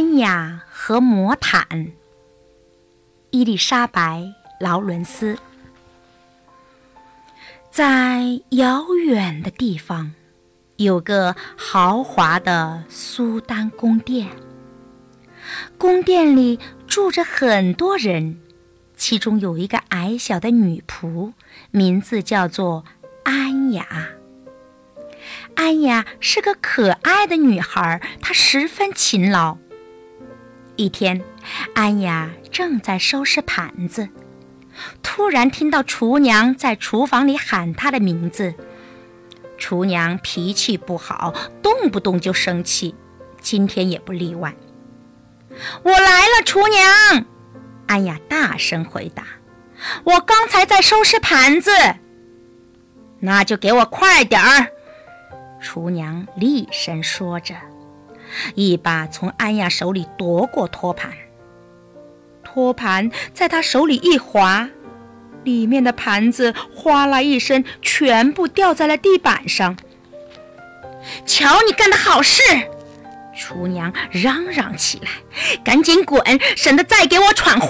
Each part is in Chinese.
安雅和魔毯。伊丽莎白·劳伦斯。在遥远的地方，有个豪华的苏丹宫殿。宫殿里住着很多人，其中有一个矮小的女仆，名字叫做安雅。安雅是个可爱的女孩，她十分勤劳。一天，安雅正在收拾盘子，突然听到厨娘在厨房里喊她的名字。厨娘脾气不好，动不动就生气，今天也不例外。我来了，厨娘。安雅大声回答：“我刚才在收拾盘子。”那就给我快点儿。厨娘厉声说着。一把从安雅手里夺过托盘，托盘在她手里一滑，里面的盘子哗啦一声，全部掉在了地板上。瞧你干的好事！厨娘嚷嚷起来：“赶紧滚，省得再给我闯祸！”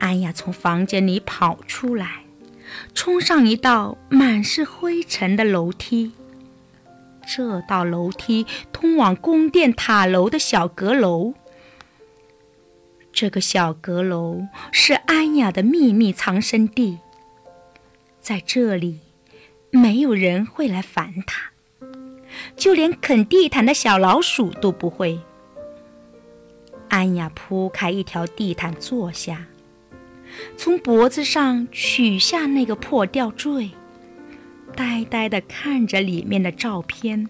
安雅从房间里跑出来，冲上一道满是灰尘的楼梯。这道楼梯通往宫殿塔楼的小阁楼。这个小阁楼是安雅的秘密藏身地，在这里，没有人会来烦她，就连啃地毯的小老鼠都不会。安雅铺开一条地毯坐下，从脖子上取下那个破吊坠。呆呆地看着里面的照片。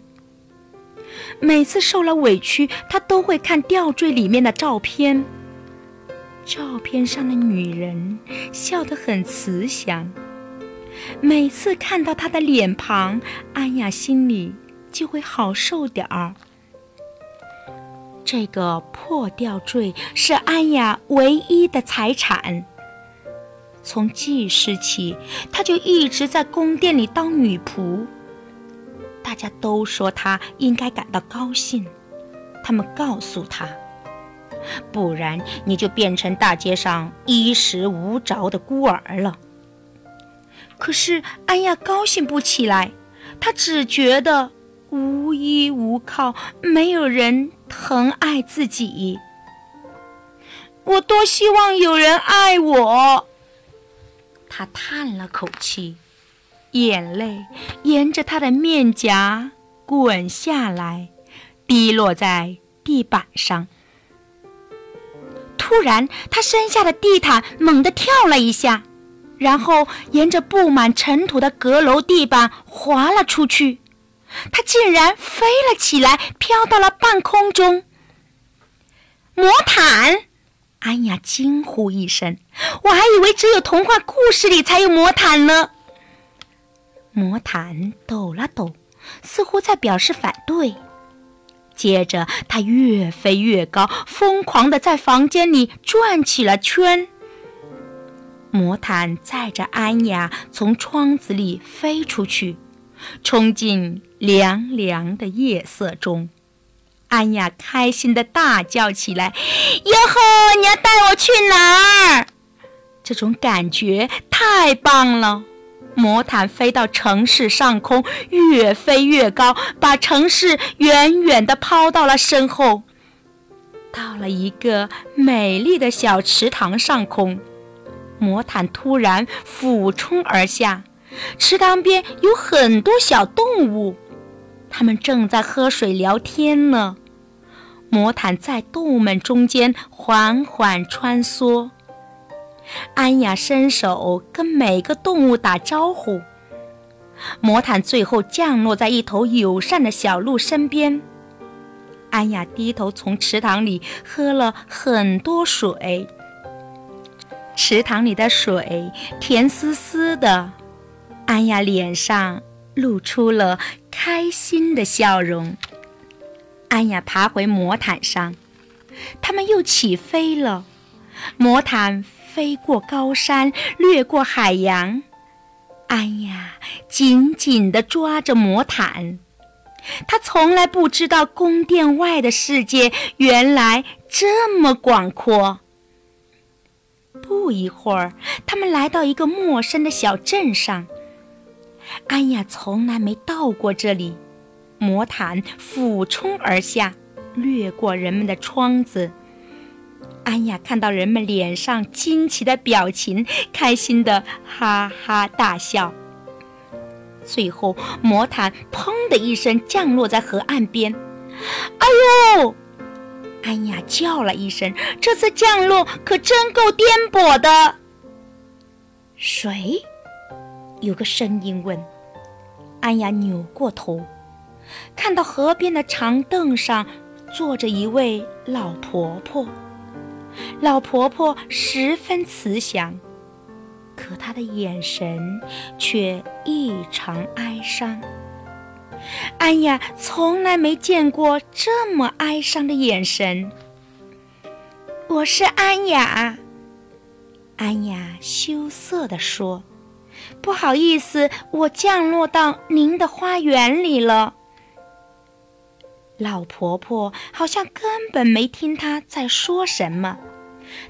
每次受了委屈，他都会看吊坠里面的照片。照片上的女人笑得很慈祥。每次看到她的脸庞，安雅心里就会好受点儿。这个破吊坠是安雅唯一的财产。从记事起，她就一直在宫殿里当女仆。大家都说她应该感到高兴。他们告诉她：“不然你就变成大街上衣食无着的孤儿了。”可是安雅高兴不起来，她只觉得无依无靠，没有人疼爱自己。我多希望有人爱我。他叹了口气，眼泪沿着他的面颊滚下来，滴落在地板上。突然，他身下的地毯猛地跳了一下，然后沿着布满尘土的阁楼地板滑了出去。他竟然飞了起来，飘到了半空中。魔毯。安雅惊呼一声：“我还以为只有童话故事里才有魔毯呢。”魔毯抖了抖，似乎在表示反对。接着，它越飞越高，疯狂地在房间里转起了圈。魔毯载着安雅从窗子里飞出去，冲进凉凉的夜色中。安雅开心的大叫起来：“哟呵，你要带我去哪儿？”这种感觉太棒了！魔毯飞到城市上空，越飞越高，把城市远远地抛到了身后。到了一个美丽的小池塘上空，魔毯突然俯冲而下，池塘边有很多小动物。它们正在喝水聊天呢。魔毯在动物们中间缓缓穿梭。安雅伸手跟每个动物打招呼。魔毯最后降落在一头友善的小鹿身边。安雅低头从池塘里喝了很多水。池塘里的水甜丝丝的。安雅脸上露出了。开心的笑容。安雅爬回魔毯上，他们又起飞了。魔毯飞过高山，掠过海洋。安雅紧紧地抓着魔毯，她从来不知道宫殿外的世界原来这么广阔。不一会儿，他们来到一个陌生的小镇上。安雅从来没到过这里，魔毯俯冲而下，掠过人们的窗子。安雅看到人们脸上惊奇的表情，开心的哈哈大笑。最后，魔毯“砰”的一声降落在河岸边。“哎呦！”安雅叫了一声，“这次降落可真够颠簸的。”谁？有个声音问。安雅扭过头，看到河边的长凳上坐着一位老婆婆。老婆婆十分慈祥，可她的眼神却异常哀伤。安雅从来没见过这么哀伤的眼神。我是安雅，安雅羞涩地说：“不好意思，我降落到您的花园里了。”老婆婆好像根本没听她在说什么。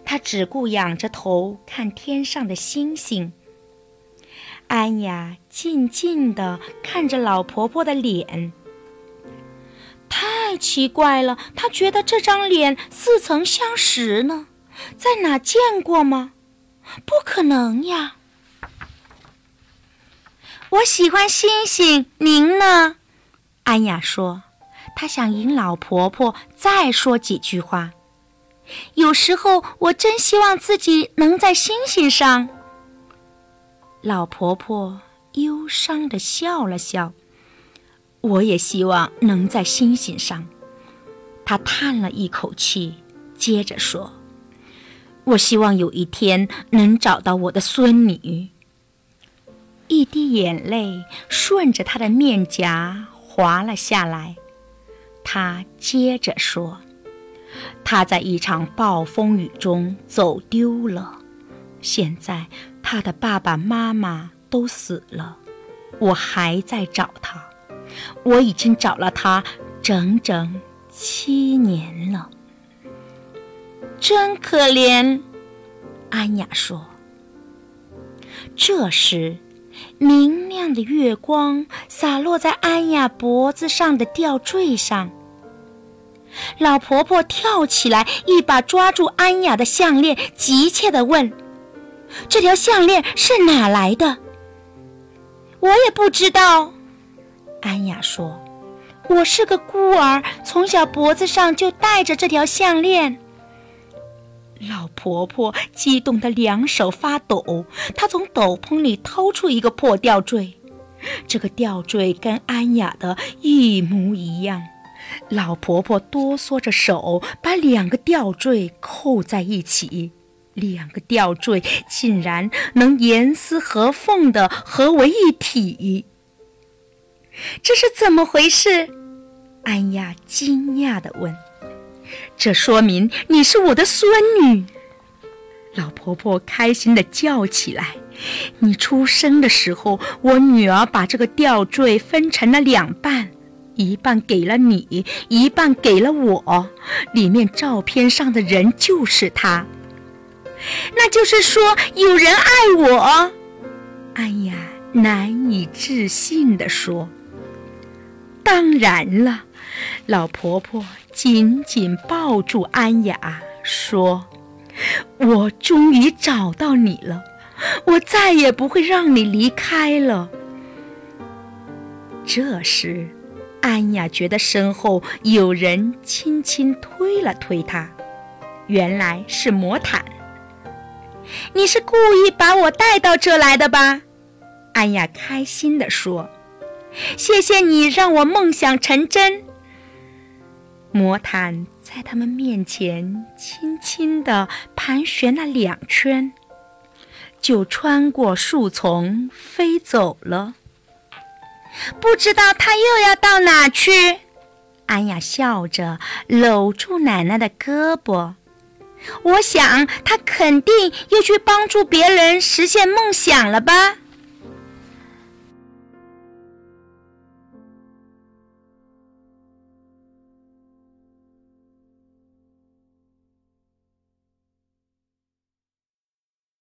他只顾仰着头看天上的星星。安雅静静地看着老婆婆的脸，太奇怪了。她觉得这张脸似曾相识呢，在哪见过吗？不可能呀！我喜欢星星，您呢？安雅说，她想引老婆婆再说几句话。有时候，我真希望自己能在星星上。老婆婆忧伤地笑了笑。我也希望能在星星上。她叹了一口气，接着说：“我希望有一天能找到我的孙女。”一滴眼泪顺着她的面颊滑了下来。他接着说。他在一场暴风雨中走丢了，现在他的爸爸妈妈都死了，我还在找他，我已经找了他整整七年了，真可怜。安雅说。这时，明亮的月光洒落在安雅脖子上的吊坠上。老婆婆跳起来，一把抓住安雅的项链，急切地问：“这条项链是哪来的？”我也不知道，安雅说：“我是个孤儿，从小脖子上就戴着这条项链。”老婆婆激动得两手发抖，她从斗篷里掏出一个破吊坠，这个吊坠跟安雅的一模一样。老婆婆哆嗦着手，把两个吊坠扣在一起，两个吊坠竟然能严丝合缝地合为一体。这是怎么回事？安雅惊讶地问。这说明你是我的孙女。老婆婆开心地叫起来。你出生的时候，我女儿把这个吊坠分成了两半。一半给了你，一半给了我。里面照片上的人就是他。那就是说，有人爱我。安雅难以置信地说：“当然了。”老婆婆紧紧抱住安雅，说：“我终于找到你了，我再也不会让你离开了。”这时。安雅觉得身后有人轻轻推了推她，原来是魔毯。你是故意把我带到这来的吧？安雅开心地说：“谢谢你让我梦想成真。”魔毯在他们面前轻轻地盘旋了两圈，就穿过树丛飞走了。不知道他又要到哪去？安雅笑着搂住奶奶的胳膊。我想他肯定又去帮助别人实现梦想了吧。